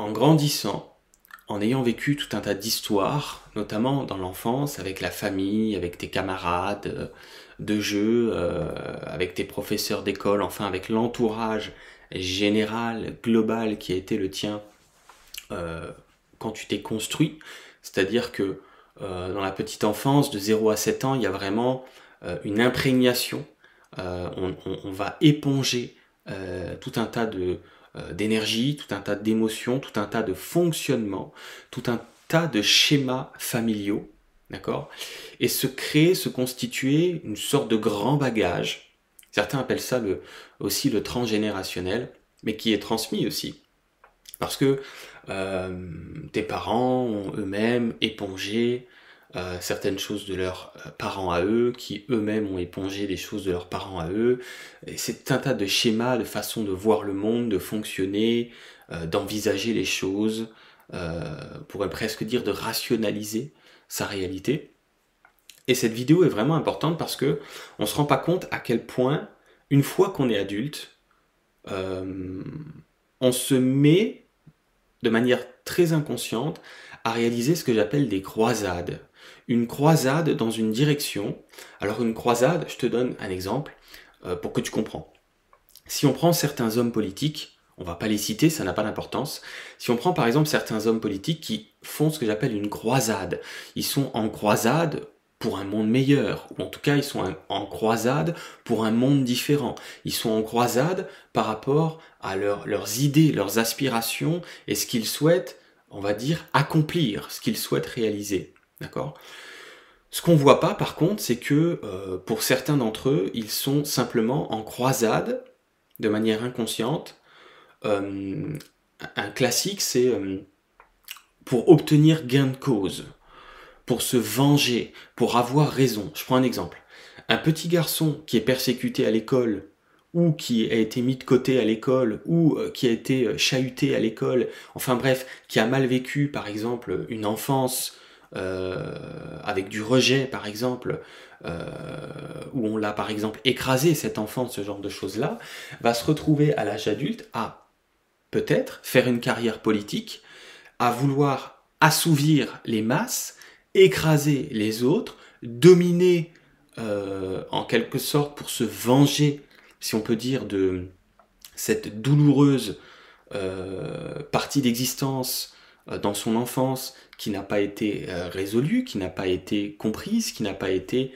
en grandissant, en ayant vécu tout un tas d'histoires, notamment dans l'enfance, avec la famille, avec tes camarades euh, de jeu, euh, avec tes professeurs d'école, enfin avec l'entourage général, global qui a été le tien euh, quand tu t'es construit. C'est-à-dire que dans la petite enfance, de 0 à 7 ans, il y a vraiment une imprégnation. On, va éponger tout un tas de, d'énergie, tout un tas d'émotions, tout un tas de fonctionnements, tout un tas de schémas familiaux, d'accord? Et se créer, se constituer une sorte de grand bagage. Certains appellent ça aussi le transgénérationnel, mais qui est transmis aussi. Parce que euh, tes parents ont eux-mêmes épongé euh, certaines choses de leurs euh, parents à eux, qui eux-mêmes ont épongé des choses de leurs parents à eux. C'est un tas de schémas, de façons de voir le monde, de fonctionner, euh, d'envisager les choses, on pourrait presque dire de rationaliser sa réalité. Et cette vidéo est vraiment importante parce que on se rend pas compte à quel point, une fois qu'on est adulte, on se met de manière très inconsciente à réaliser ce que j'appelle des croisades une croisade dans une direction. Alors une croisade, je te donne un exemple euh, pour que tu comprends. Si on prend certains hommes politiques, on va pas les citer, ça n'a pas d'importance. Si on prend par exemple certains hommes politiques qui font ce que j'appelle une croisade, ils sont en croisade pour un monde meilleur, ou en tout cas ils sont en croisade pour un monde différent. Ils sont en croisade par rapport à leurs idées, leurs aspirations et ce qu'ils souhaitent, on va dire, accomplir, ce qu'ils souhaitent réaliser. D'accord? Ce qu'on voit pas, par contre, c'est que euh, pour certains d'entre eux, ils sont simplement en croisade, de manière inconsciente. Euh, un classique, c'est euh, pour obtenir gain de cause, pour se venger, pour avoir raison. Je prends un exemple. Un petit garçon qui est persécuté à l'école ou qui a été mis de côté à l'école, ou qui a été chahuté à l'école, enfin bref, qui a mal vécu par exemple une enfance euh, avec du rejet par exemple, euh, où on l'a par exemple écrasé cet enfant, ce genre de choses-là, va se retrouver à l'âge adulte à peut-être faire une carrière politique, à vouloir assouvir les masses, écraser les autres, dominer euh, en quelque sorte pour se venger, si on peut dire, de cette douloureuse partie d'existence dans son enfance qui n'a pas été euh, résolue, qui n'a pas été comprise, qui n'a pas été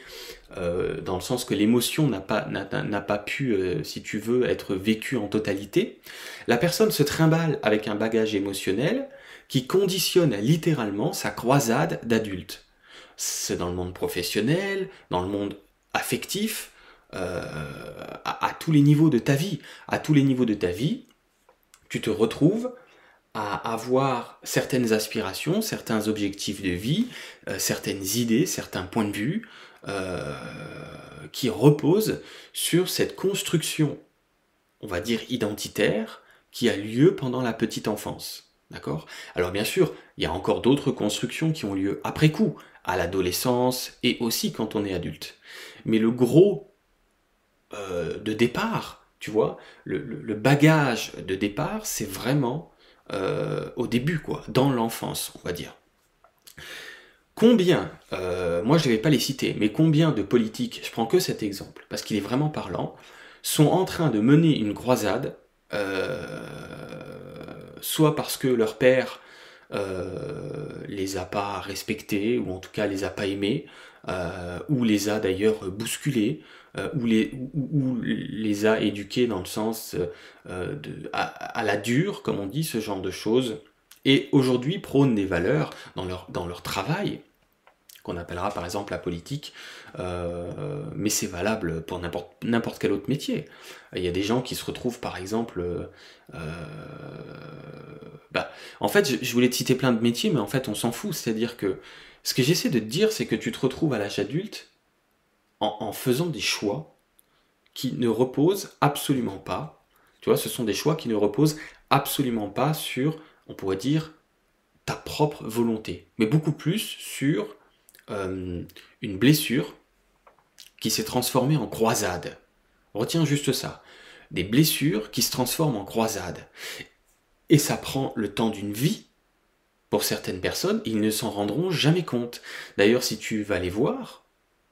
euh, dans le sens que l'émotion n'a pas, n'a, pas pu, euh, si tu veux, être vécue en totalité, la personne se trimballe avec un bagage émotionnel qui conditionne littéralement sa croisade d'adulte. C'est dans le monde professionnel, dans le monde affectif, à, tous les niveaux de ta vie. À tous les niveaux de ta vie, tu te retrouves à avoir certaines aspirations, certains objectifs de vie, euh, certaines idées, certains points de vue euh, qui reposent sur cette construction, on va dire identitaire, qui a lieu pendant la petite enfance. D'accord? Alors bien sûr, il y a encore d'autres constructions qui ont lieu après coup, à l'adolescence et aussi quand on est adulte. Mais le gros euh, de départ, tu vois, le bagage de départ, c'est vraiment euh, au début, quoi, dans l'enfance, on va dire. Combien, euh, moi je ne vais pas les citer, mais combien de politiques, je prends que cet exemple, parce qu'il est vraiment parlant, sont en train de mener une croisade, euh, soit parce que leur père les a pas respectés, ou en tout cas les a pas aimés, ou les a d'ailleurs bousculés, euh, ou, les, a éduqués dans le sens euh, de, à, la dure, comme on dit, ce genre de choses, et aujourd'hui prônent des valeurs dans leur, travail, qu'on appellera par exemple la politique, euh, mais c'est valable pour n'importe quel autre métier. Il y a des gens qui se retrouvent par exemple... bah, en fait, je, je, voulais te citer plein de métiers, mais en fait on s'en fout. C'est-à-dire que ce que j'essaie de te dire, c'est que tu te retrouves à l'âge adulte en, faisant des choix qui ne reposent absolument pas, tu vois, ce sont des choix qui ne reposent absolument pas sur, on pourrait dire, ta propre volonté, mais beaucoup plus sur euh, une blessure qui s'est transformée en croisade. Retiens juste ça. Des blessures qui se transforment en croisade. Et ça prend le temps d'une vie. Pour certaines personnes, ils ne s'en rendront jamais compte. D'ailleurs, si tu vas les voir,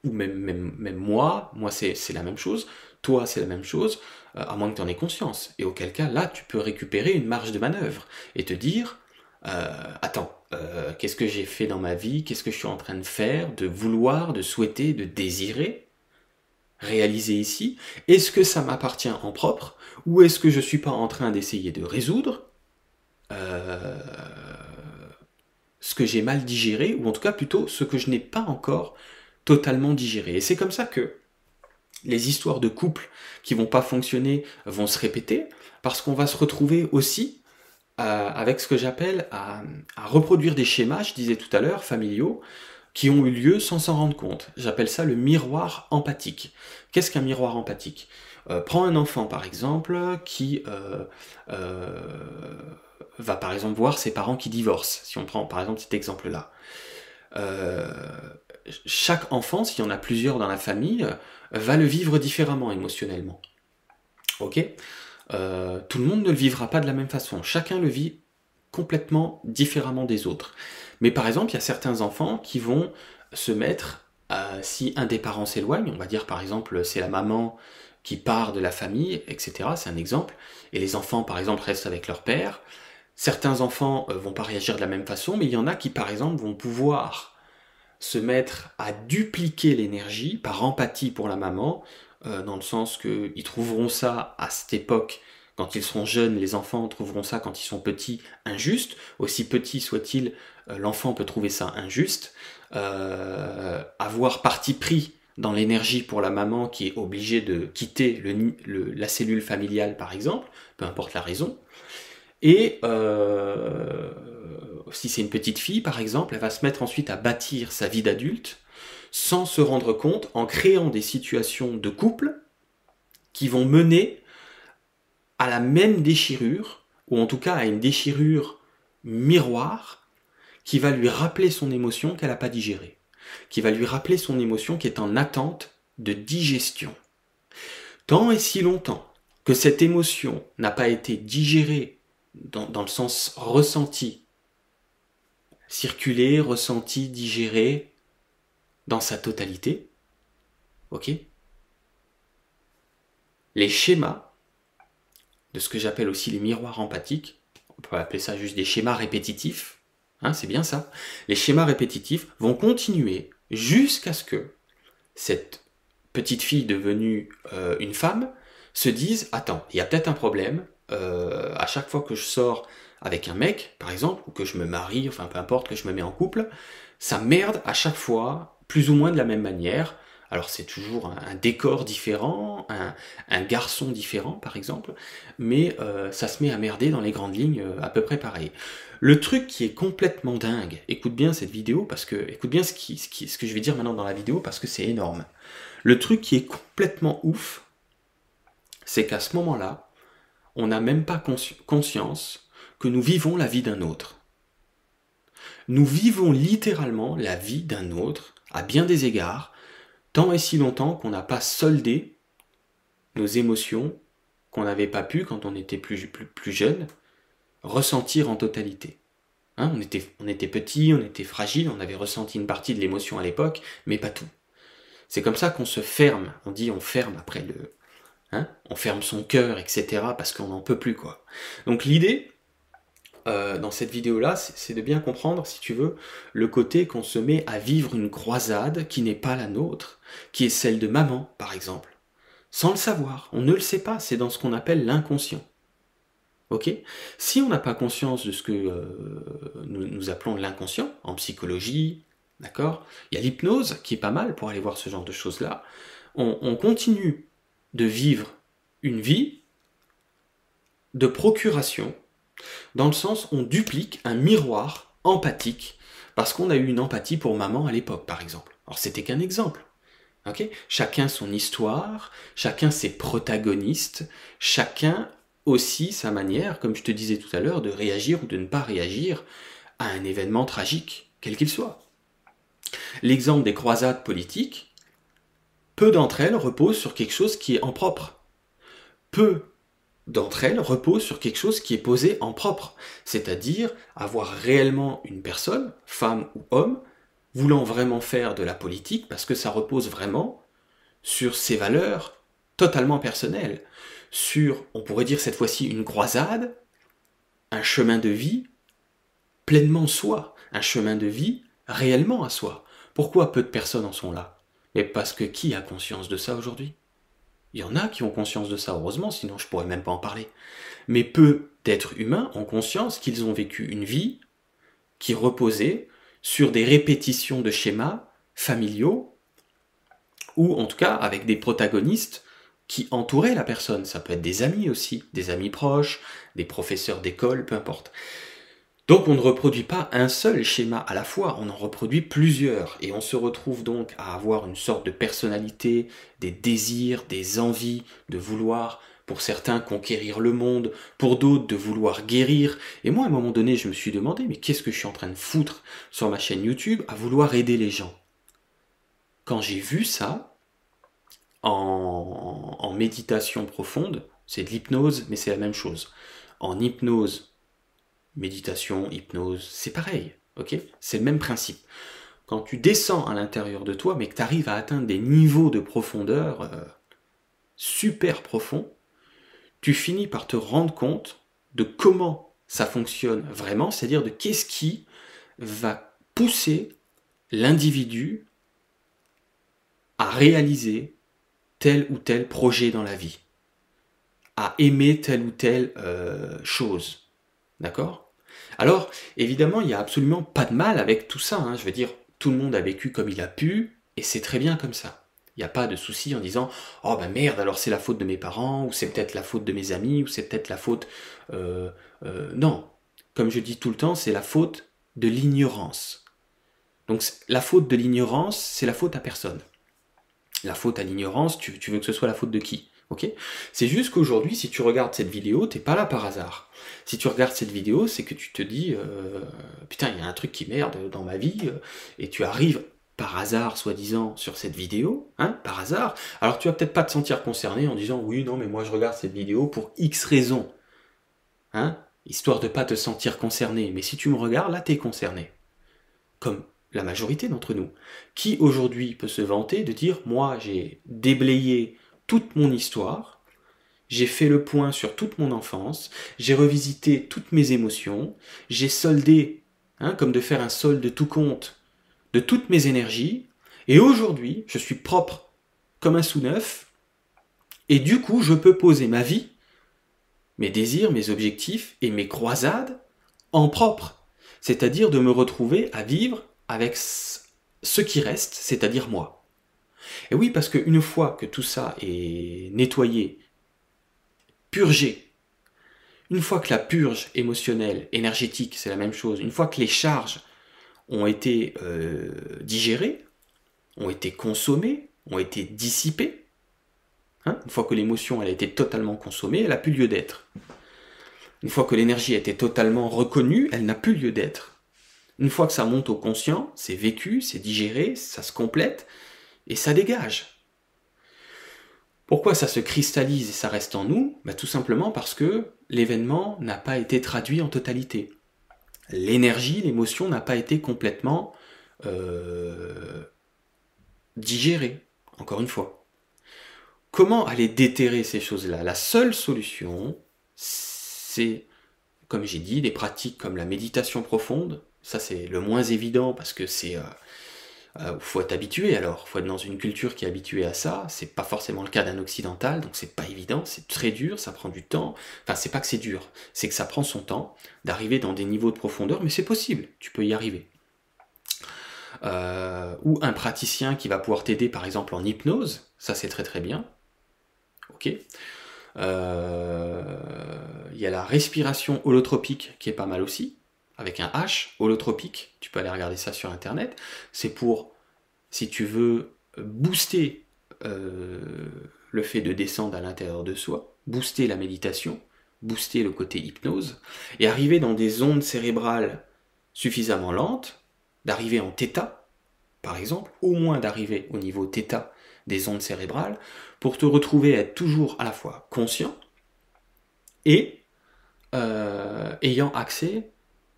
ou même, moi, moi c'est la même chose, toi c'est la même chose, euh, à moins que tu en aies conscience. Et auquel cas, là, tu peux récupérer une marge de manœuvre et te dire, euh, attends, euh, qu'est-ce que j'ai fait dans ma vie, qu'est-ce que je suis en train de faire, de vouloir, de souhaiter, de désirer, réaliser ici? Est-ce que ça m'appartient en propre ou est-ce que je ne suis pas en train d'essayer de résoudre ce que j'ai mal digéré, ou en tout cas plutôt ce que je n'ai pas encore totalement digéré. Et c'est comme ça que les histoires de couples qui vont pas fonctionner vont se répéter, parce qu'on va se retrouver aussi euh, avec ce que j'appelle à, reproduire des schémas, je disais tout à l'heure, familiaux, qui ont eu lieu sans s'en rendre compte. J'appelle ça le miroir empathique. Qu'est-ce qu'un miroir empathique? Euh, Prends un enfant par exemple qui euh, va par exemple voir ses parents qui divorcent, si on prend par exemple cet exemple-là. Chaque enfant, s'il y en a plusieurs dans la famille, va le vivre différemment émotionnellement. Ok? Euh, Tout le monde ne le vivra pas de la même façon. Chacun le vit complètement différemment des autres. Mais par exemple, il y a certains enfants qui vont se mettre, si un des parents s'éloigne, on va dire par exemple c'est la maman qui part de la famille, etc. C'est un exemple. Et les enfants, par exemple, restent avec leur père. Certains enfants euh, vont pas réagir de la même façon, mais il y en a qui, par exemple, vont pouvoir se mettre à dupliquer l'énergie par empathie pour la maman, euh, dans le sens qu'ils trouveront ça à cette époque, quand ils seront jeunes, les enfants trouveront ça quand ils sont petits injuste, aussi petit soit-il, euh, l'enfant peut trouver ça injuste, avoir parti pris dans l'énergie pour la maman qui est obligée de quitter la cellule familiale par exemple, peu importe la raison, et euh, si c'est une petite fille, par exemple, elle va se mettre ensuite à bâtir sa vie d'adulte sans se rendre compte en créant des situations de couple qui vont mener à la même déchirure, ou en tout cas à une déchirure miroir, qui va lui rappeler son émotion qu'elle n'a pas digérée, qui va lui rappeler son émotion qui est en attente de digestion. Tant et si longtemps que cette émotion n'a pas été digérée dans, le sens ressenti, circuler, ressenti, digérer, dans sa totalité. Ok Les schémas, de ce que j'appelle aussi les miroirs empathiques, on peut appeler ça juste des schémas répétitifs, hein, c'est bien ça, les schémas répétitifs vont continuer jusqu'à ce que cette petite fille devenue euh, une femme se dise, attends, il y a peut-être un problème, euh, à chaque fois que je sors avec un mec, par exemple, ou que je me marie, enfin peu importe, que je me mets en couple, ça merde à chaque fois, plus ou moins de la même manière. Alors c'est toujours un, décor différent, un, garçon différent par exemple, mais euh, ça se met à merder dans les grandes lignes euh, à peu près pareil. Le truc qui est complètement dingue, écoute bien cette vidéo parce que, écoute bien ce, que je vais dire maintenant dans la vidéo parce que c'est énorme. Le truc qui est complètement ouf, c'est qu'à ce moment-là, on n'a même pas conscience nous vivons la vie d'un autre. Nous vivons littéralement la vie d'un autre, à bien des égards, tant et si longtemps qu'on n'a pas soldé nos émotions qu'on n'avait pas pu, quand on était plus, jeune, ressentir en totalité. Hein, on, était, on était petit, on était fragile, on avait ressenti une partie de l'émotion à l'époque, mais pas tout. C'est comme ça qu'on se ferme, on dit on ferme après le, Hein, on ferme son cœur, etc. parce qu'on n'en peut plus, quoi. Donc l'idée, euh, dans cette vidéo-là, c'est de bien comprendre, si tu veux, le côté qu'on se met à vivre une croisade qui n'est pas la nôtre, qui est celle de maman, par exemple. Sans le savoir, on ne le sait pas, c'est dans ce qu'on appelle l'inconscient. Ok? Si on n'a pas conscience de ce que euh, nous, appelons l'inconscient, en psychologie, d'accord? Il y a l'hypnose qui est pas mal pour aller voir ce genre de choses-là. on continue de vivre une vie de procuration, dans le sens on duplique un miroir empathique, parce qu'on a eu une empathie pour maman à l'époque, par exemple. Alors c'était qu'un exemple. chacun son histoire, chacun ses protagonistes, chacun aussi sa manière, comme je te disais tout à l'heure, de réagir ou de ne pas réagir à un événement tragique, quel qu'il soit. L'exemple des croisades politiques, peu d'entre elles reposent sur quelque chose qui est en propre. Peu d'entre elles reposent sur quelque chose qui est posé en propre, c'est-à-dire avoir réellement une personne, femme ou homme, voulant vraiment faire de la politique parce que ça repose vraiment sur ses valeurs totalement personnelles, sur, on pourrait dire cette fois-ci, une croisade, un chemin de vie pleinement soi, un chemin de vie réellement à soi. Pourquoi peu de personnes en sont là? Mais parce que qui a conscience de ça aujourd'hui? Il y en a qui ont conscience de ça, heureusement, sinon je pourrais même pas en parler. Mais peu d'êtres humains ont conscience qu'ils ont vécu une vie qui reposait sur des répétitions de schémas familiaux, ou en tout cas avec des protagonistes qui entouraient la personne. Ça peut être des amis aussi, des amis proches, des professeurs d'école, peu importe. Donc on ne reproduit pas un seul schéma à la fois, on en reproduit plusieurs, et on se retrouve donc à avoir une sorte de personnalité, des désirs, des envies de vouloir, pour certains, conquérir le monde, pour d'autres, de vouloir guérir. Et moi, à un moment donné, je me suis demandé, mais qu'est-ce que je suis en train de foutre sur ma chaîne YouTube à vouloir aider les gens? Quand j'ai vu ça, en, en méditation profonde, c'est de l'hypnose, mais c'est la même chose. En hypnose méditation, hypnose, c'est pareil, ok? C'est le même principe. Quand tu descends à l'intérieur de toi, mais que tu arrives à atteindre des niveaux de profondeur euh, super profonds, tu finis par te rendre compte de comment ça fonctionne vraiment, c'est-à-dire de qu'est-ce qui va pousser l'individu à réaliser tel ou tel projet dans la vie, à aimer telle ou telle euh, chose. D'accord? Alors, évidemment, il n'y a absolument pas de mal avec tout ça. Hein. Je veux dire, tout le monde a vécu comme il a pu, et c'est très bien comme ça. Il n'y a pas de souci en disant Oh ben merde, alors c'est la faute de mes parents, ou c'est peut-être la faute de mes amis, ou c'est peut-être la faute. Euh, euh, non. Comme je dis tout le temps, c'est la faute de l'ignorance. Donc la faute de l'ignorance, c'est la faute à personne. La faute à l'ignorance, tu, veux que ce soit la faute de qui Ok? C'est juste qu'aujourd'hui, si tu regardes cette vidéo, t'es pas là par hasard. Si tu regardes cette vidéo, c'est que tu te dis euh, putain, il y a un truc qui merde dans ma vie, euh, et tu arrives par hasard, soi-disant, sur cette vidéo, hein, par hasard. Alors tu vas peut-être pas te sentir concerné en disant oui, non, mais moi je regarde cette vidéo pour X raisons, hein, histoire de pas te sentir concerné. Mais si tu me regardes, là, t'es concerné. Comme la majorité d'entre nous. Qui aujourd'hui peut se vanter de dire moi j'ai déblayé toute mon histoire, j'ai fait le point sur toute mon enfance, j'ai revisité toutes mes émotions, j'ai soldé, hein, comme de faire un solde de tout compte, de toutes mes énergies, et aujourd'hui, je suis propre comme un sous-neuf, et du coup, je peux poser ma vie, mes désirs, mes objectifs et mes croisades en propre, c'est-à-dire de me retrouver à vivre avec ce qui reste, c'est-à-dire moi. Et oui, parce qu'une fois que tout ça est nettoyé, purgé, une fois que la purge émotionnelle, énergétique, c'est la même chose, une fois que les charges ont été euh, digérées, ont été consommées, ont été dissipées, hein, une fois que l'émotion a été totalement consommée, elle n'a plus lieu d'être. Une fois que l'énergie a été totalement reconnue, elle n'a plus lieu d'être. Une fois que ça monte au conscient, c'est vécu, c'est digéré, ça se complète, et ça dégage. Pourquoi ça se cristallise et ça reste en nous? Bah, Tout simplement parce que l'événement n'a pas été traduit en totalité. L'énergie, l'émotion n'a pas été complètement euh, digérée, encore une fois. Comment aller déterrer ces choses-là? La seule solution, c'est, comme j'ai dit, des pratiques comme la méditation profonde. Ça, c'est le moins évident parce que c'est... Euh, euh, faut être habitué alors, faut être dans une culture qui est habituée à ça, c'est pas forcément le cas d'un occidental, donc c'est pas évident, c'est très dur, ça prend du temps, enfin c'est pas que c'est dur, c'est que ça prend son temps d'arriver dans des niveaux de profondeur, mais c'est possible, tu peux y arriver. Euh, ou un praticien qui va pouvoir t'aider par exemple en hypnose, ça c'est très très bien. Ok. Euh, il y a la respiration holotropique qui est pas mal aussi avec un H, holotropique, tu peux aller regarder ça sur internet. C'est pour, si tu veux, booster euh, le fait de descendre à l'intérieur de soi, booster la méditation, booster le côté hypnose, et arriver dans des ondes cérébrales suffisamment lentes, d'arriver en θ, par exemple, au moins d'arriver au niveau θ des ondes cérébrales, pour te retrouver à être toujours à la fois conscient, et euh, ayant accès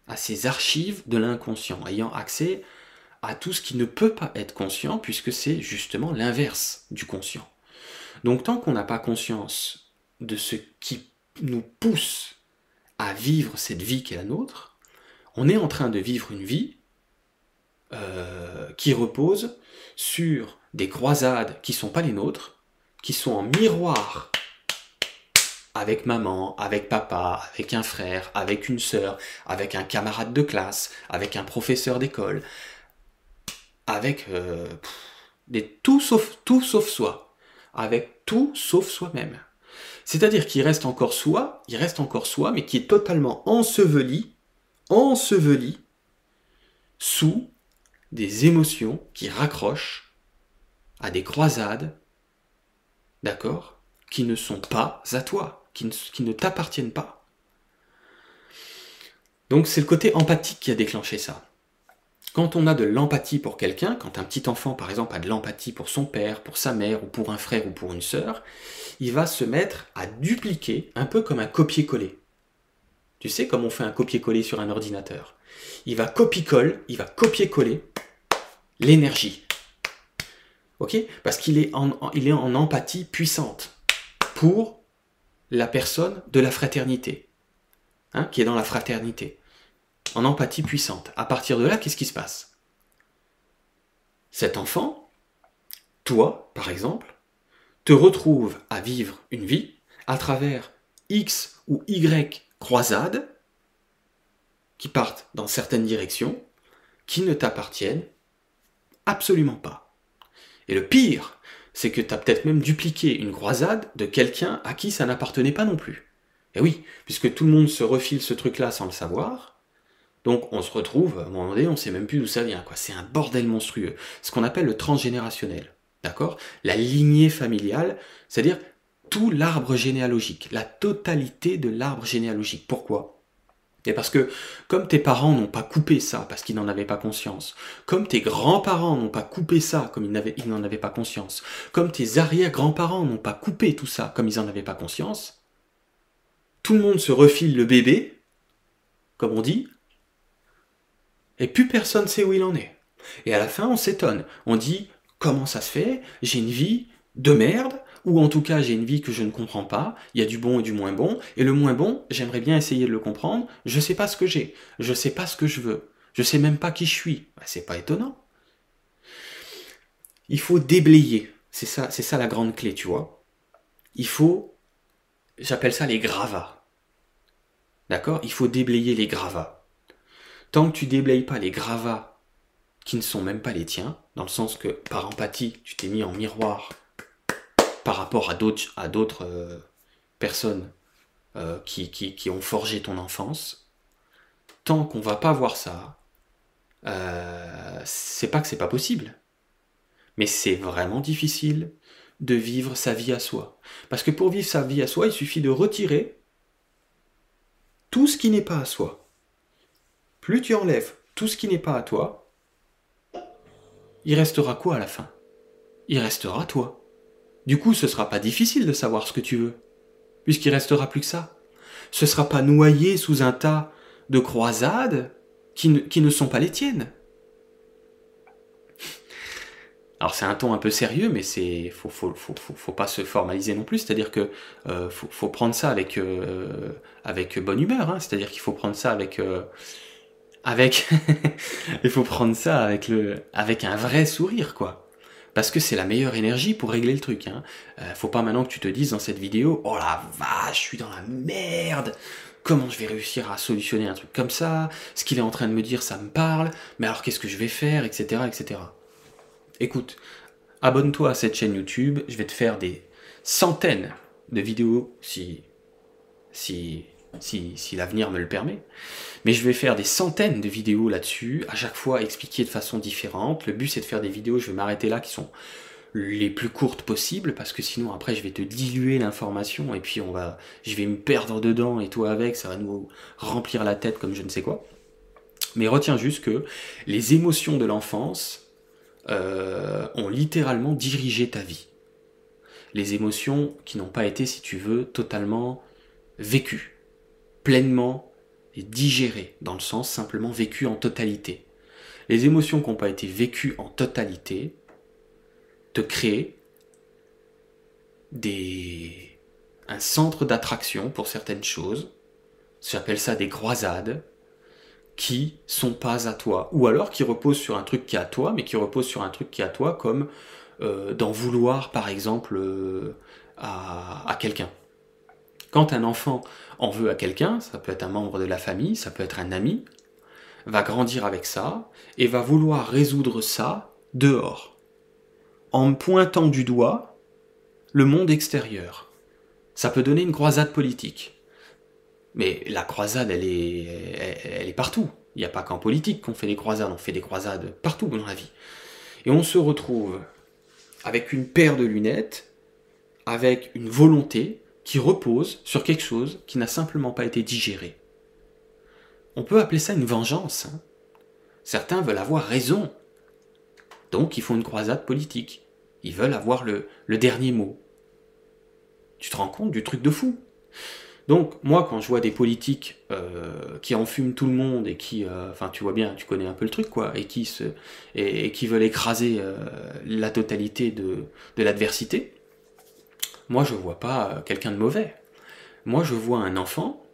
à ces archives de l'inconscient, ayant accès à tout ce qui ne peut pas être conscient, puisque c'est justement l'inverse du conscient. Donc tant qu'on n'a pas conscience de ce qui nous pousse à vivre cette vie qui est la nôtre, on est en train de vivre une vie euh, qui repose sur des croisades qui ne sont pas les nôtres, qui sont en miroir avec maman, avec papa, avec un frère, avec une sœur, avec un camarade de classe, avec un professeur d'école, avec euh, des, tout sauf tout sauf soi, avec tout sauf soi-même. C'est-à-dire qu'il reste encore soi, il reste encore soi, mais qui est totalement enseveli, enseveli sous des émotions qui raccrochent à des croisades, d'accord, qui ne sont pas à toi, qui ne, t'appartiennent pas. Donc c'est le côté empathique qui a déclenché ça. Quand on a de l'empathie pour quelqu'un, quand un petit enfant par exemple a de l'empathie pour son père, pour sa mère ou pour un frère ou pour une sœur, il va se mettre à dupliquer un peu comme un copier-coller. Tu sais comme on fait un copier-coller sur un ordinateur. Il va copier-coller, il va copier-coller l'énergie. OK? Parce qu'il est en empathie puissante pour la personne de la fraternité, hein, qui est dans la fraternité en empathie puissante. À partir de là, qu'est-ce qui se passe? Cet enfant, toi, par exemple, te retrouve à vivre une vie à travers X ou Y croisades qui partent dans certaines directions, qui ne t'appartiennent absolument pas. Et le pire, c'est que tu as peut-être même dupliqué une croisade de quelqu'un à qui ça n'appartenait pas non plus. Et oui, puisque tout le monde se refile ce truc-là sans le savoir, donc on se retrouve, à un moment donné, on sait même plus d'où ça vient. Quoi. C'est un bordel monstrueux. Ce qu'on appelle le transgénérationnel. D'accord? La lignée familiale, c'est-à-dire tout l'arbre généalogique, la totalité de l'arbre généalogique. Pourquoi? Et parce que comme tes parents n'ont pas coupé ça parce qu'ils n'en avaient pas conscience, comme tes grands-parents n'ont pas coupé ça comme ils n'en avaient pas conscience, comme tes arrière-grands-parents n'ont pas coupé tout ça comme ils n'en avaient pas conscience, tout le monde se refile le bébé, comme on dit, et plus personne sait où il en est. Et à la fin, on s'étonne. On dit comment ça se fait? J'ai une vie de merde, ou en tout cas j'ai une vie que je ne comprends pas. Il y a du bon et du moins bon, et le moins bon, j'aimerais bien essayer de le comprendre. Je ne sais pas ce que j'ai, je ne sais pas ce que je veux, je ne sais même pas qui je suis. Bah, c'est pas étonnant. Il faut déblayer. C'est ça, c'est ça la grande clé, tu vois. Il faut, j'appelle ça les gravats. D'accord? Il faut déblayer les gravats. Tant que tu déblayes pas les gravats qui ne sont même pas les tiens, dans le sens que par empathie, tu t'es mis en miroir par rapport à d'autres, euh, personnes euh, qui, qui, ont forgé ton enfance, tant qu'on va pas voir ça, euh, c'est pas que c'est pas possible, mais c'est vraiment difficile de vivre sa vie à soi. Parce que pour vivre sa vie à soi, il suffit de retirer tout ce qui n'est pas à soi plus tu enlèves tout ce qui n'est pas à toi, il restera quoi à la fin? Il restera toi. Du coup, ce sera pas difficile de savoir ce que tu veux, puisqu'il restera plus que ça. Ce sera pas noyé sous un tas de croisades qui ne, sont pas les tiennes. Alors c'est un ton un peu sérieux, mais c'est faut, faut, faut, faut, pas se formaliser non plus. C'est-à-dire que euh, faut, prendre ça avec euh, bonne humeur. Hein. C'est-à-dire qu'il faut prendre ça avec euh, avec il faut prendre ça avec le avec un vrai sourire quoi parce que c'est la meilleure énergie pour régler le truc hein. Euh, faut pas maintenant que tu te dises dans cette vidéo oh la vache je suis dans la merde! Comment je vais réussir à solutionner un truc comme ça? Ce qu'il est en train de me dire ça me parle. Mais alors qu'est-ce que je vais faire? etc etc écoute abonne-toi à cette chaîne YouTube. Je vais te faire des centaines de vidéos si si si, l'avenir me le permet. Mais je vais faire des centaines de vidéos là-dessus, à chaque fois expliquer de façon différente. Le but c'est de faire des vidéos, je vais m'arrêter là, qui sont les plus courtes possibles, parce que sinon après je vais te diluer l'information, et puis on va, je vais me perdre dedans, et toi avec, ça va nous remplir la tête comme je ne sais quoi. Mais retiens juste que les émotions de l'enfance euh, ont littéralement dirigé ta vie. Les émotions qui n'ont pas été, si tu veux, totalement vécues, pleinement digérées, dans le sens simplement vécues en totalité. Les émotions qui n'ont pas été vécues en totalité te créent des... un centre d'attraction pour certaines choses. J'appelle ça des croisades qui sont pas à toi. Ou alors qui reposent sur un truc qui est à toi, mais qui reposent sur un truc qui est à toi, comme euh, d'en vouloir par exemple euh, à, quelqu'un. Quand un enfant en veut à quelqu'un, ça peut être un membre de la famille, ça peut être un ami, va grandir avec ça et va vouloir résoudre ça dehors, en pointant du doigt le monde extérieur. Ça peut donner une croisade politique. Mais la croisade, elle est, partout. Il n'y a pas qu'en politique qu'on fait des croisades, on fait des croisades partout dans la vie. Et on se retrouve avec une paire de lunettes, avec une volonté qui repose sur quelque chose qui n'a simplement pas été digéré. On peut appeler ça une vengeance. Hein. Certains veulent avoir raison. Donc ils font une croisade politique. Ils veulent avoir le, dernier mot. Tu te rends compte du truc de fou? Donc moi quand je vois des politiques euh, qui enfument tout le monde et qui, euh, enfin tu vois bien, tu connais un peu le truc quoi, et qui se, et, qui veulent écraser euh, la totalité de, de l'adversité, moi je vois pas quelqu'un de mauvais. Moi je vois un enfant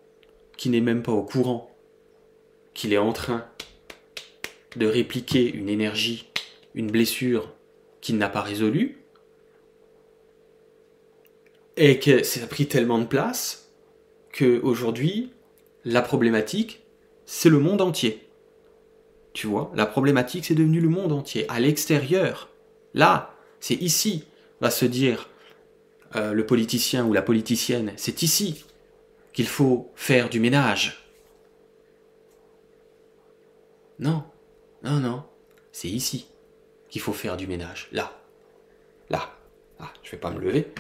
qui n'est même pas au courant qu'il est en train de répliquer une énergie, une blessure qu'il n'a pas résolue, et que ça a pris tellement de place que aujourd'hui, la problématique, c'est le monde entier. Tu vois, la problématique, c'est devenu le monde entier. À l'extérieur, là, c'est ici, va se dire euh, le politicien ou la politicienne, c'est ici qu'il faut faire du ménage. Non, non, non, c'est ici qu'il faut faire du ménage. Là, là, ah, je vais pas me lever.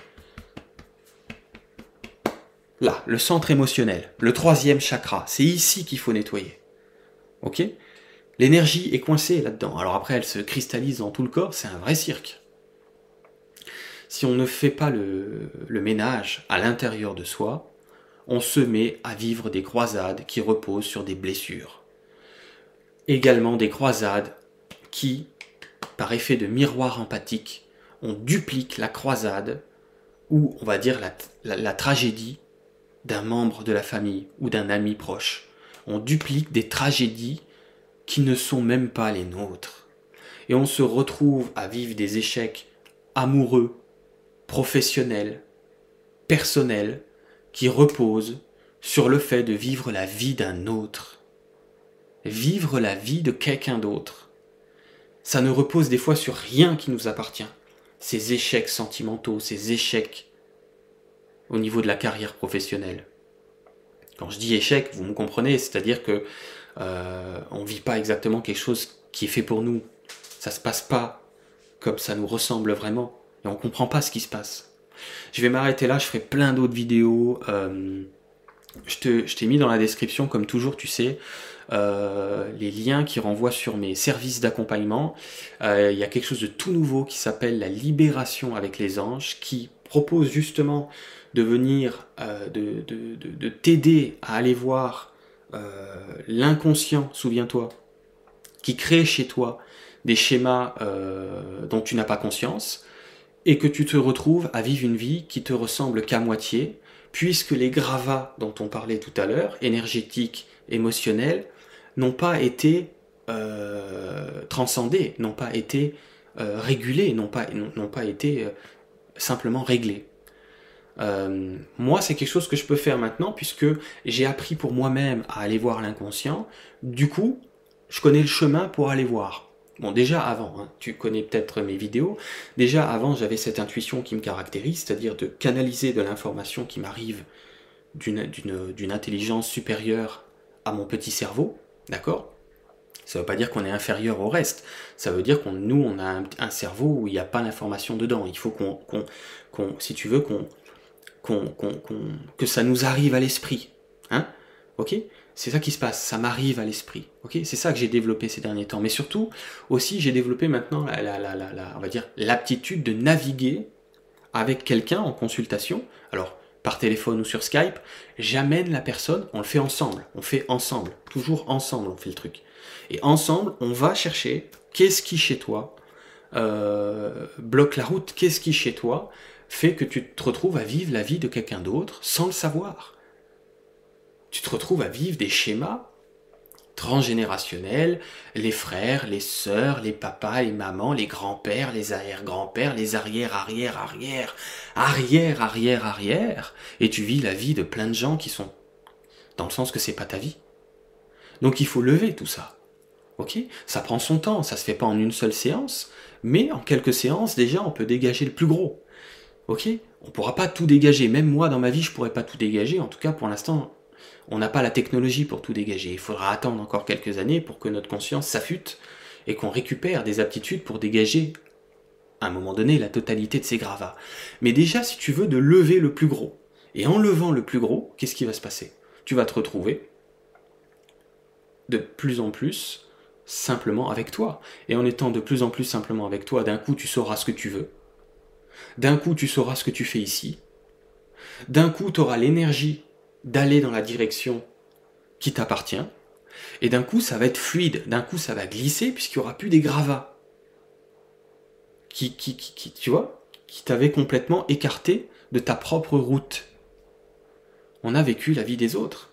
Là, le centre émotionnel, le troisième chakra, c'est ici qu'il faut nettoyer. Ok? L'énergie est coincée là-dedans. Alors après, elle se cristallise dans tout le corps, c'est un vrai cirque. Si on ne fait pas le, ménage à l'intérieur de soi, on se met à vivre des croisades qui reposent sur des blessures. Également des croisades qui, par effet de miroir empathique, on duplique la croisade ou on va dire la tragédie d'un membre de la famille ou d'un ami proche. On duplique des tragédies qui ne sont même pas les nôtres. Et on se retrouve à vivre des échecs amoureux, professionnels, personnels, qui reposent sur le fait de vivre la vie d'un autre. Vivre la vie de quelqu'un d'autre. Ça ne repose des fois sur rien qui nous appartient. Ces échecs sentimentaux, ces échecs au niveau de la carrière professionnelle. Quand je dis échec, vous me comprenez, c'est-à-dire que euh, on vit pas exactement quelque chose qui est fait pour nous. Ça se passe pas comme ça nous ressemble vraiment, et on comprend pas ce qui se passe. Je vais m'arrêter là, je ferai plein d'autres vidéos. Euh, je t'ai mis dans la description, comme toujours, tu sais, euh, les liens qui renvoient sur mes services d'accompagnement. Euh, il y a quelque chose de tout nouveau qui s'appelle la libération avec les anges, qui propose justement de venir, euh, de, de, t'aider à aller voir l'inconscient, souviens-toi, qui crée chez toi des schémas dont tu n'as pas conscience, et que tu te retrouves à vivre une vie qui te ressemble qu'à moitié, puisque les gravats dont on parlait tout à l'heure, énergétiques, émotionnels, n'ont pas été transcendés, n'ont pas été régulés, n'ont pas, été simplement réglé. Euh, moi, c'est quelque chose que je peux faire maintenant puisque j'ai appris pour moi-même à aller voir l'inconscient. Du coup, je connais le chemin pour aller voir. Bon, déjà avant, hein, tu connais peut-être mes vidéos, déjà avant j'avais cette intuition qui me caractérise, c'est-à-dire de canaliser de l'information qui m'arrive d'une intelligence supérieure à mon petit cerveau, d'accord? Ça ne veut pas dire qu'on est inférieur au reste. Ça veut dire qu'on nous, on a un, cerveau où il n'y a pas l'information dedans. Il faut qu'on, si tu veux, qu'on, que ça nous arrive à l'esprit. Hein? Ok? C'est ça qui se passe. Ça m'arrive à l'esprit. C'est ça que j'ai développé ces derniers temps. Mais surtout, aussi, j'ai développé maintenant, l'aptitude de naviguer avec quelqu'un en consultation. Alors, par téléphone ou sur Skype, j'amène la personne, on le fait ensemble, on fait ensemble, toujours ensemble on fait le truc. Et ensemble, on va chercher qu'est-ce qui chez toi euh, bloque la route, qu'est-ce qui chez toi fait que tu te retrouves à vivre la vie de quelqu'un d'autre sans le savoir? Tu te retrouves à vivre des schémas transgénérationnels, les frères, les sœurs, les papas, les mamans, les grands-pères, les arrière-grands-pères, les arrière, arrière, arrière, arrière, arrière, arrière, et tu vis la vie de plein de gens qui sont dans le sens que c'est pas ta vie. Donc il faut lever tout ça. Ok? Ça prend son temps, ça se fait pas en une seule séance, mais en quelques séances déjà on peut dégager le plus gros. Ok? On pourra pas tout dégager, même moi dans ma vie je pourrais pas tout dégager, en tout cas pour l'instant on n'a pas la technologie pour tout dégager. Il faudra attendre encore quelques années pour que notre conscience s'affûte et qu'on récupère des aptitudes pour dégager, à un moment donné, la totalité de ces gravats. Mais déjà, si tu veux, de lever le plus gros. Et en levant le plus gros, qu'est-ce qui va se passer? Tu vas te retrouver de plus en plus simplement avec toi. Et en étant de plus en plus simplement avec toi, d'un coup, tu sauras ce que tu veux. D'un coup, tu sauras ce que tu fais ici. D'un coup, tu auras l'énergie d'aller dans la direction qui t'appartient. Et d'un coup, ça va être fluide, d'un coup, ça va glisser puisqu'il n'y aura plus des gravats. Qui, qui, qui, tu vois, qui t'avaient complètement écarté de ta propre route. On a vécu la vie des autres.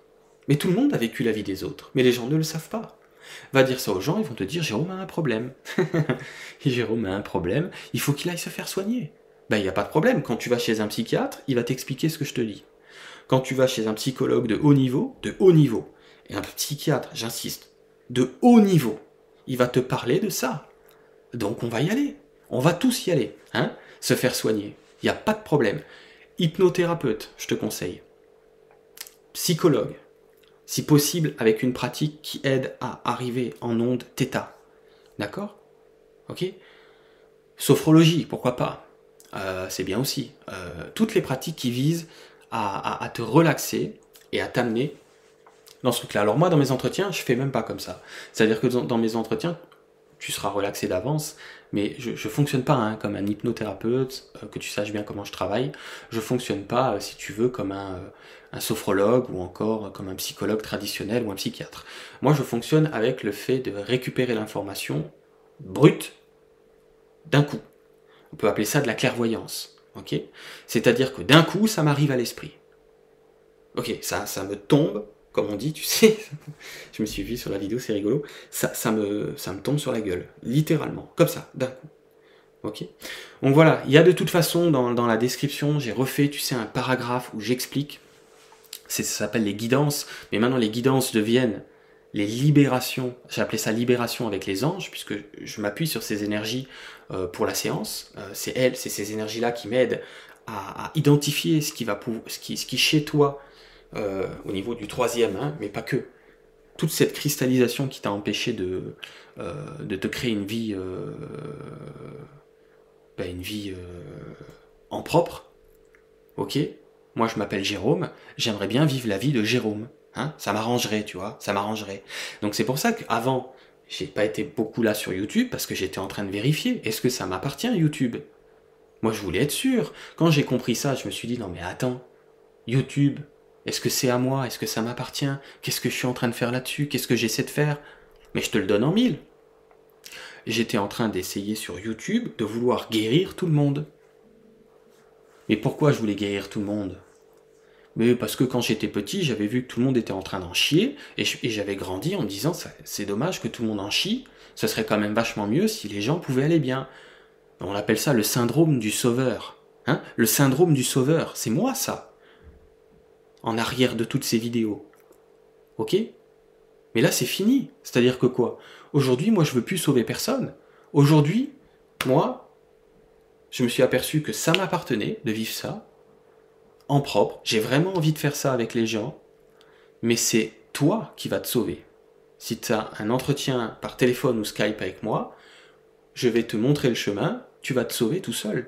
Mais tout le monde a vécu la vie des autres. Mais les gens ne le savent pas. Va dire ça aux gens, ils vont te dire Jérôme a un problème. Jérôme a un problème, il faut qu'il aille se faire soigner. Ben, il n'y a pas de problème. Quand tu vas chez un psychiatre, il va t'expliquer ce que je te dis. Quand tu vas chez un psychologue de haut niveau, de haut niveau, et un psychiatre, j'insiste, de haut niveau, il va te parler de ça. Donc on va y aller. On va tous y aller, hein, se faire soigner. Il n'y a pas de problème. Hypnothérapeute, je te conseille. Psychologue, si possible avec une pratique qui aide à arriver en onde θ. D'accord? Ok? Sophrologie, pourquoi pas? Euh, C'est bien aussi. Euh, toutes les pratiques qui visent à, te relaxer et à t'amener dans ce truc-là. Alors moi, dans mes entretiens, je fais même pas comme ça. C'est-à-dire que dans, mes entretiens, tu seras relaxé d'avance, mais je, ne fonctionne pas hein, comme un hypnothérapeute, euh, que tu saches bien comment je travaille. Je fonctionne pas, euh, si tu veux, comme un, euh, un, sophrologue ou encore comme un psychologue traditionnel ou un psychiatre. Moi, je fonctionne avec le fait de récupérer l'information brute d'un coup. On peut appeler ça de la clairvoyance. C'est-à-dire que d'un coup, ça m'arrive à l'esprit. Ok, ça, me tombe, comme on dit, tu sais. je me suis vu sur la vidéo, c'est rigolo. Ça, ça, me, ça me tombe sur la gueule, littéralement, comme ça, d'un coup. Ok Donc voilà, il y a de toute façon dans, dans la description, j'ai refait, tu sais, un paragraphe où j'explique. Ça s'appelle les guidances, mais maintenant les guidances deviennent les libérations, j'ai appelé ça libération avec les anges, puisque je m'appuie sur ces énergies euh, pour la séance. Euh, c'est elles, c'est ces énergies-là qui m'aident à, identifier ce qui, va ce qui, ce qui chez toi, euh, au niveau du troisième, hein, mais pas que. Toute cette cristallisation qui t'a empêché de, te créer une vie, ben, une vie en propre. Ok? Moi je m'appelle Jérôme, j'aimerais bien vivre la vie de Jérôme. Hein ça m'arrangerait, tu vois, ça m'arrangerait. Donc c'est pour ça qu'avant, j'ai pas été beaucoup là sur YouTube parce que j'étais en train de vérifier. Est-ce que ça m'appartient YouTube? Moi je voulais être sûr. Quand j'ai compris ça, je me suis dit non mais attends, YouTube, est-ce que c'est à moi? Est-ce que ça m'appartient? Qu'est-ce que je suis en train de faire là-dessus? Qu'est-ce que j'essaie de faire? Mais je te le donne en mille. J'étais en train d'essayer sur YouTube de vouloir guérir tout le monde. Mais pourquoi je voulais guérir tout le monde? Mais parce que quand j'étais petit, j'avais vu que tout le monde était en train d'en chier, et j'avais grandi en me disant, c'est dommage que tout le monde en chie, ce serait quand même vachement mieux si les gens pouvaient aller bien. On appelle ça le syndrome du sauveur. Hein le syndrome du sauveur, c'est moi ça. En arrière de toutes ces vidéos. Ok? Mais là c'est fini. C'est-à-dire que quoi? Aujourd'hui, moi je veux plus sauver personne. Aujourd'hui, moi, je me suis aperçu que ça m'appartenait de vivre ça, en propre, j'ai vraiment envie de faire ça avec les gens, mais c'est toi qui vas te sauver. Si tu as un entretien par téléphone ou Skype avec moi, je vais te montrer le chemin, tu vas te sauver tout seul.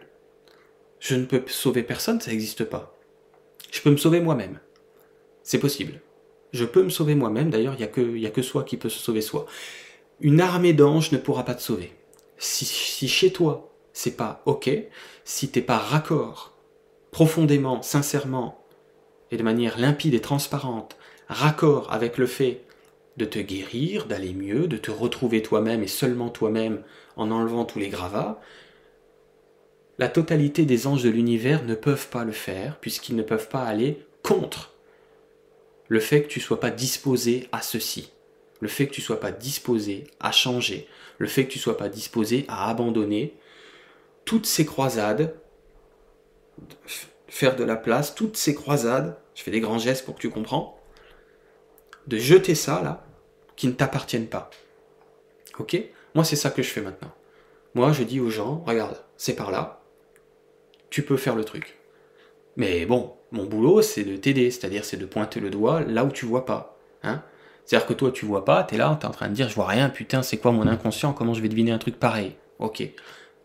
Je ne peux sauver personne, ça n'existe pas. Je peux me sauver moi-même. C'est possible. Je peux me sauver moi-même, d'ailleurs, il n'y a, que, a que soi qui peut se sauver soi. Une armée d'anges ne pourra pas te sauver. Si, si chez toi, c'est pas ok, si t'es pas raccord profondément, sincèrement et de manière limpide et transparente, raccord avec le fait de te guérir, d'aller mieux, de te retrouver toi-même et seulement toi-même en enlevant tous les gravats, la totalité des anges de l'univers ne peuvent pas le faire puisqu'ils ne peuvent pas aller contre le fait que tu sois pas disposé à ceci, le fait que tu sois pas disposé à changer, le fait que tu sois pas disposé à abandonner toutes ces croisades, faire de la place, toutes ces croisades, je fais des grands gestes pour que tu comprends, de jeter ça là, qui ne t'appartiennent pas. Ok? Moi c'est ça que je fais maintenant. Moi je dis aux gens, regarde, c'est par là, tu peux faire le truc. Mais bon, mon boulot, c'est de t'aider, c'est-à-dire c'est de pointer le doigt là où tu vois pas. Hein? C'est-à-dire que toi, tu vois pas, tu es là, tu es en train de dire, je vois rien, putain, c'est quoi mon inconscient, comment je vais deviner un truc pareil? Ok.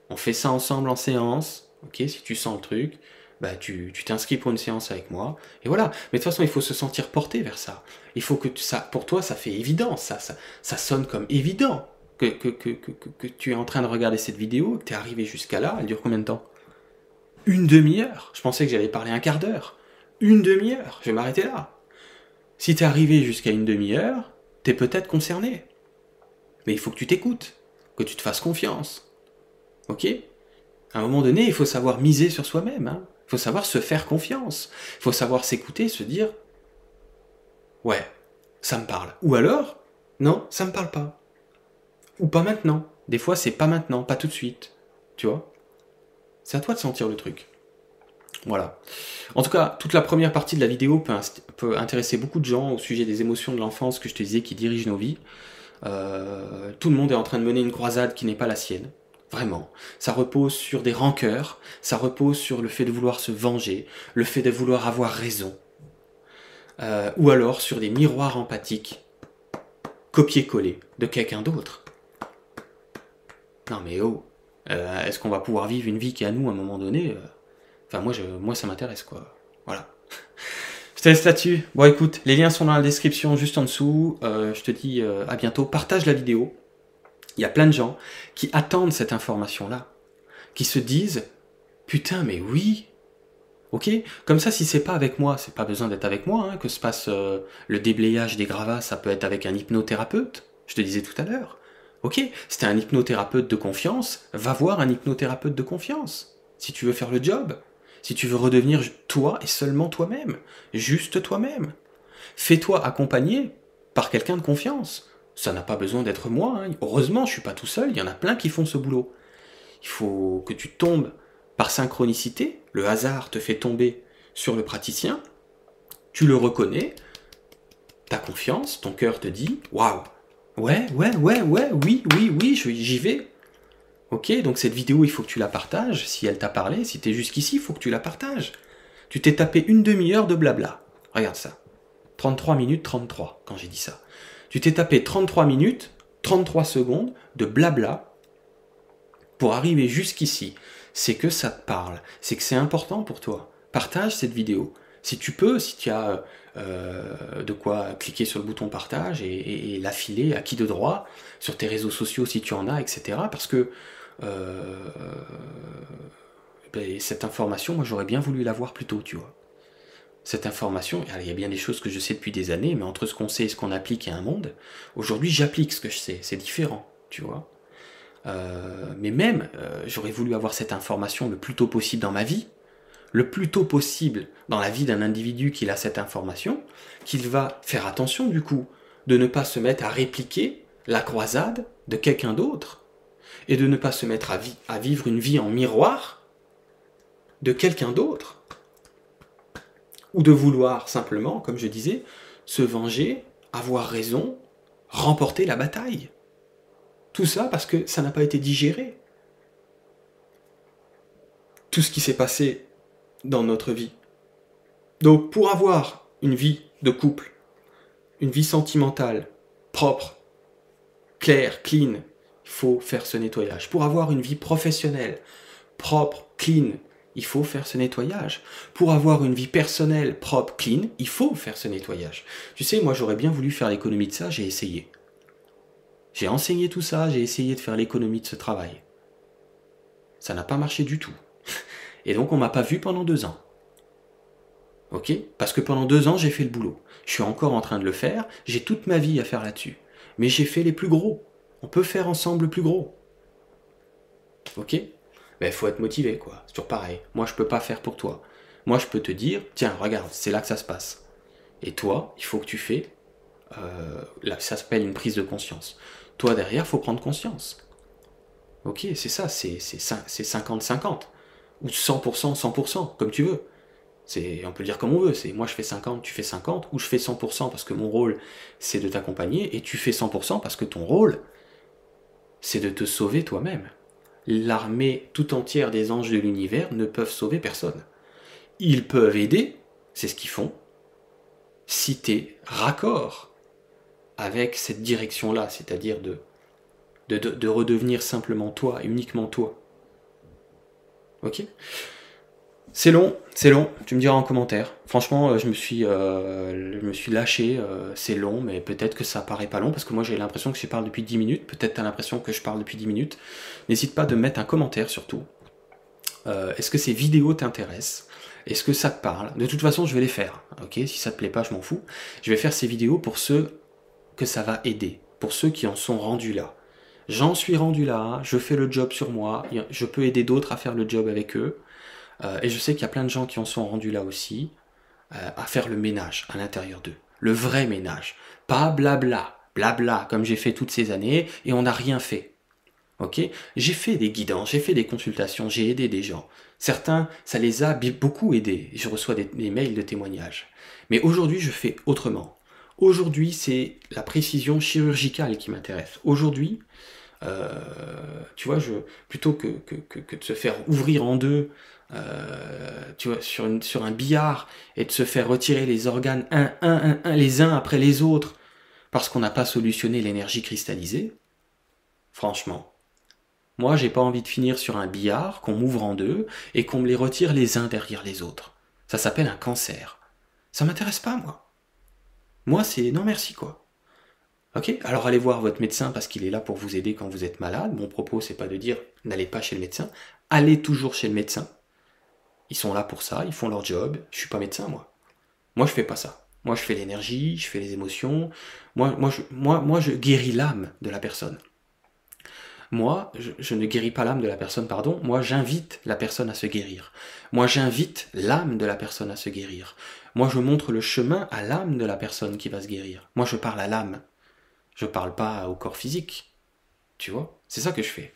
On fait ça ensemble en séance, si tu sens le truc, bah tu t'inscris pour une séance avec moi, et voilà. Mais de toute façon, il faut se sentir porté vers ça. Il faut que ça, pour toi, ça fait évident, ça, ça, ça sonne comme évident que, que, que, que, tu es en train de regarder cette vidéo, que tu es arrivé jusqu'à là, elle dure combien de temps? Une demi-heure Je pensais que j'allais parler un quart d'heure. Une demi-heure, je vais m'arrêter là. Si t'es arrivé jusqu'à une demi-heure, t'es peut-être concerné. Mais il faut que tu t'écoutes, que tu te fasses confiance. Ok? À un moment donné, il faut savoir miser sur soi-même. Hein. il faut savoir se faire confiance. Il faut savoir s'écouter, se dire Ouais, ça me parle. Ou alors, non, ça me parle pas. Ou pas maintenant. Des fois, c'est pas maintenant, pas tout de suite. Tu vois? C'est à toi de sentir le truc. Voilà. En tout cas, toute la première partie de la vidéo peut, intéresser beaucoup de gens au sujet des émotions de l'enfance que je te disais qui dirigent nos vies. Euh, tout le monde est en train de mener une croisade qui n'est pas la sienne. Vraiment. Ça repose sur des rancœurs, ça repose sur le fait de vouloir se venger, le fait de vouloir avoir raison. Euh, ou alors sur des miroirs empathiques copier-coller de quelqu'un d'autre. Non mais oh, euh, est-ce qu'on va pouvoir vivre une vie qui est à nous à un moment donné Enfin, moi, je, moi ça m'intéresse, quoi. Voilà. Je te laisse là-dessus. Bon, écoute, les liens sont dans la description, juste en dessous. Euh, je te dis euh, à bientôt. Partage la vidéo. Il y a plein de gens qui attendent cette information-là. Qui se disent, putain, mais oui, Ok Comme ça, si c'est pas avec moi, c'est pas besoin d'être avec moi, hein, que se passe euh, le déblayage des gravats, ça peut être avec un hypnothérapeute, je te disais tout à l'heure. Ok Si un hypnothérapeute de confiance, va voir un hypnothérapeute de confiance, si tu veux faire le job si tu veux redevenir toi et seulement toi-même, juste toi-même. Fais-toi accompagner par quelqu'un de confiance. Ça n'a pas besoin d'être moi. Hein. Heureusement, je suis pas tout seul. Il y en a plein qui font ce boulot. Il faut que tu tombes par synchronicité. Le hasard te fait tomber sur le praticien. Tu le reconnais. Ta confiance, ton cœur te dit Waouh, ouais, ouais, ouais, ouais, oui, oui, oui, j'y vais. Ok, donc cette vidéo, il faut que tu la partages. Si elle t'a parlé, si tu es jusqu'ici, il faut que tu la partages. Tu t'es tapé une demi-heure de blabla. Regarde ça. 33 minutes 33 quand j'ai dit ça. Tu t'es tapé 33 minutes, 33 secondes de blabla pour arriver jusqu'ici. C'est que ça te parle, c'est que c'est important pour toi. Partage cette vidéo. Si tu peux, si tu as euh, de quoi cliquer sur le bouton partage et, l'affiler à qui de droit sur tes réseaux sociaux si tu en as, etc. Parce que euh, ben, cette information, moi j'aurais bien voulu l'avoir plus tôt, tu vois. Cette information, il y a bien des choses que je sais depuis des années, mais entre ce qu'on sait et ce qu'on applique, il un monde. Aujourd'hui, j'applique ce que je sais, c'est différent, tu vois. Euh, mais même, euh, j'aurais voulu avoir cette information le plus tôt possible dans ma vie, le plus tôt possible dans la vie d'un individu qui a cette information, qu'il va faire attention du coup de ne pas se mettre à répliquer la croisade de quelqu'un d'autre et de ne pas se mettre à, vivre une vie en miroir de quelqu'un d'autre. Ou de vouloir simplement, comme je disais, se venger, avoir raison, remporter la bataille. Tout ça parce que ça n'a pas été digéré. Tout ce qui s'est passé dans notre vie. Donc pour avoir une vie de couple, une vie sentimentale, propre, claire, clean, il faut faire ce nettoyage. Pour avoir une vie professionnelle, propre, clean, il faut faire ce nettoyage. Pour avoir une vie personnelle, propre, clean, il faut faire ce nettoyage. Tu sais, moi j'aurais bien voulu faire l'économie de ça, j'ai essayé. J'ai enseigné tout ça, j'ai essayé de faire l'économie de ce travail. Ça n'a pas marché du tout. Et donc on m'a pas vu pendant deux ans. Ok? Parce que pendant deux ans, j'ai fait le boulot. Je suis encore en train de le faire. J'ai toute ma vie à faire là-dessus. Mais j'ai fait les plus gros. On peut faire ensemble le plus gros. Ok? Ben, faut être motivé, quoi. C'est toujours pareil. Moi, je peux pas faire pour toi. Moi, je peux te dire, tiens, regarde, c'est là que ça se passe. Et toi, il faut que tu fais. Euh, ça s'appelle une prise de conscience. Toi, derrière, faut prendre conscience. Ok, c'est ça, c'est 50-50. Ou 100%, 100%, comme tu veux. On peut dire comme on veut, c'est moi je fais 50, tu fais 50, ou je fais 100% parce que mon rôle c'est de t'accompagner, et tu fais 100% parce que ton rôle c'est de te sauver toi-même. L'armée tout entière des anges de l'univers ne peuvent sauver personne. Ils peuvent aider, c'est ce qu'ils font, si tu es raccord avec cette direction-là, c'est-à-dire de de, de, redevenir simplement toi, uniquement toi. Ok? C'est long, c'est long, tu me diras en commentaire. Franchement, euh, je me suis, euh, je me suis lâché, euh, c'est long, mais peut-être que ça paraît pas long, parce que moi j'ai l'impression que je parle depuis 10 minutes, peut-être tu as l'impression que je parle depuis 10 minutes. N'hésite pas de mettre un commentaire surtout. Est-ce que ces vidéos t'intéressent? Est-ce que ça te parle? De toute façon, je vais les faire, ok? Si ça te plaît pas, je m'en fous. Je vais faire ces vidéos pour ceux que ça va aider, pour ceux qui en sont rendus là. J'en suis rendu là, je fais le job sur moi, je peux aider d'autres à faire le job avec eux. Euh, et je sais qu'il y a plein de gens qui en sont rendus là aussi, euh, à faire le ménage à l'intérieur d'eux. Le vrai ménage. Pas blabla, blabla, comme j'ai fait toutes ces années, et on n'a rien fait. Ok? J'ai fait des guidances, j'ai fait des consultations, j'ai aidé des gens. Certains, ça les a beaucoup aidés. Je reçois des mails de témoignages. Mais aujourd'hui, je fais autrement. Aujourd'hui, c'est la précision chirurgicale qui m'intéresse. Aujourd'hui, euh, tu vois, je, plutôt que, que, de se faire ouvrir en deux, vois, sur, un billard et de se faire retirer les organes un, un, un, les uns après les autres parce qu'on n'a pas solutionné l'énergie cristallisée, franchement, moi j'ai pas envie de finir sur un billard qu'on m'ouvre en deux et qu'on me les retire les uns derrière les autres. Ça s'appelle un cancer. Ça m'intéresse pas, moi. Moi, c'est non merci, quoi. Ok Alors allez voir votre médecin parce qu'il est là pour vous aider quand vous êtes malade. Mon propos, c'est pas de dire n'allez pas chez le médecin. Allez toujours chez le médecin. Ils sont là pour ça, ils font leur job. Je suis pas médecin, moi. Moi, je fais pas ça. Moi, je fais l'énergie, je fais les émotions. Moi, moi, je, guéris l'âme de la personne. Moi, je, ne guéris pas l'âme de la personne, pardon. Moi, j'invite la personne à se guérir. Moi, j'invite l'âme de la personne à se guérir. Moi, je montre le chemin à l'âme de la personne qui va se guérir. Moi, je parle à l'âme. Je parle pas au corps physique. Tu vois? C'est ça que je fais.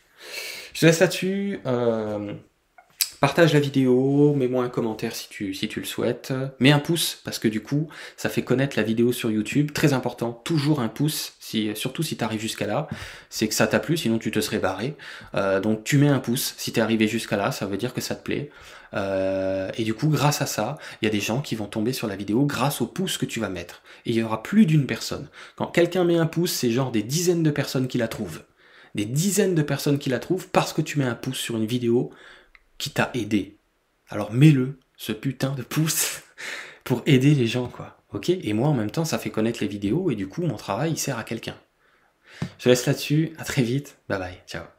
Je te laisse là-dessus. Euh, Partage la vidéo, mets-moi un commentaire si tu, si tu le souhaites. Mets un pouce, parce que du coup, ça fait connaître la vidéo sur YouTube. Très important, toujours un pouce, si, surtout si tu arrives jusqu'à là. C'est que ça t'a plu, sinon tu te serais barré. Euh, donc tu mets un pouce, si tu es arrivé jusqu'à là, ça veut dire que ça te plaît. Euh, et du coup, grâce à ça, il y a des gens qui vont tomber sur la vidéo grâce au pouce que tu vas mettre. Et il y aura plus d'une personne. Quand quelqu'un met un pouce, c'est genre des dizaines de personnes qui la trouvent. Des dizaines de personnes qui la trouvent parce que tu mets un pouce sur une vidéo qui t'a aidé. Alors mets-le, ce putain de pouce, pour aider les gens, quoi. Ok? Et moi, en même temps, ça fait connaître les vidéos et du coup, mon travail, il sert à quelqu'un. Je laisse là-dessus. À très vite. Bye bye. Ciao.